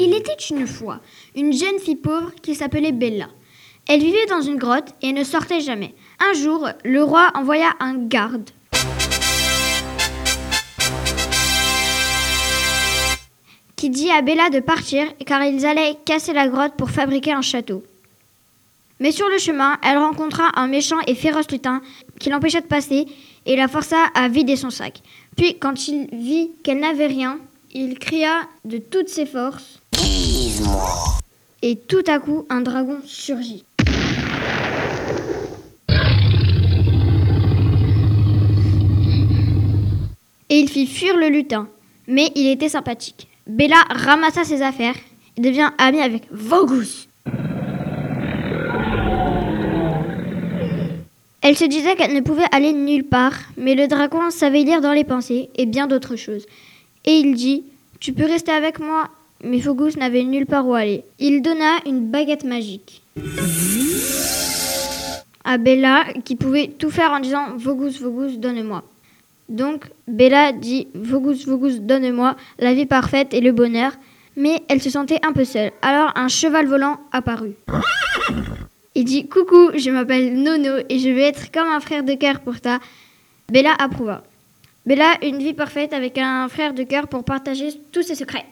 Il était une fois une jeune fille pauvre qui s'appelait Bella. Elle vivait dans une grotte et ne sortait jamais. Un jour, le roi envoya un garde. qui dit à Bella de partir car ils allaient casser la grotte pour fabriquer un château. Mais sur le chemin, elle rencontra un méchant et féroce lutin qui l'empêcha de passer et la força à vider son sac. Puis, quand il vit qu'elle n'avait rien, il cria de toutes ses forces Et tout à coup, un dragon surgit. Et il fit fuir le lutin. Mais il était sympathique. Bella ramassa ses affaires et devient amie avec Vogus. Elle se disait qu'elle ne pouvait aller nulle part, mais le dragon savait lire dans les pensées et bien d'autres choses. Et il dit Tu peux rester avec moi. Mais Vogus n'avait nulle part où aller. Il donna une baguette magique à Bella qui pouvait tout faire en disant Vogus, Vogus, donne-moi. Donc Bella dit Vogus, Vogus, donne-moi la vie parfaite et le bonheur, mais elle se sentait un peu seule. Alors un cheval volant apparut. Il dit Coucou, je m'appelle Nono et je vais être comme un frère de cœur pour toi. Bella approuva. Bella, une vie parfaite avec un frère de cœur pour partager tous ses secrets.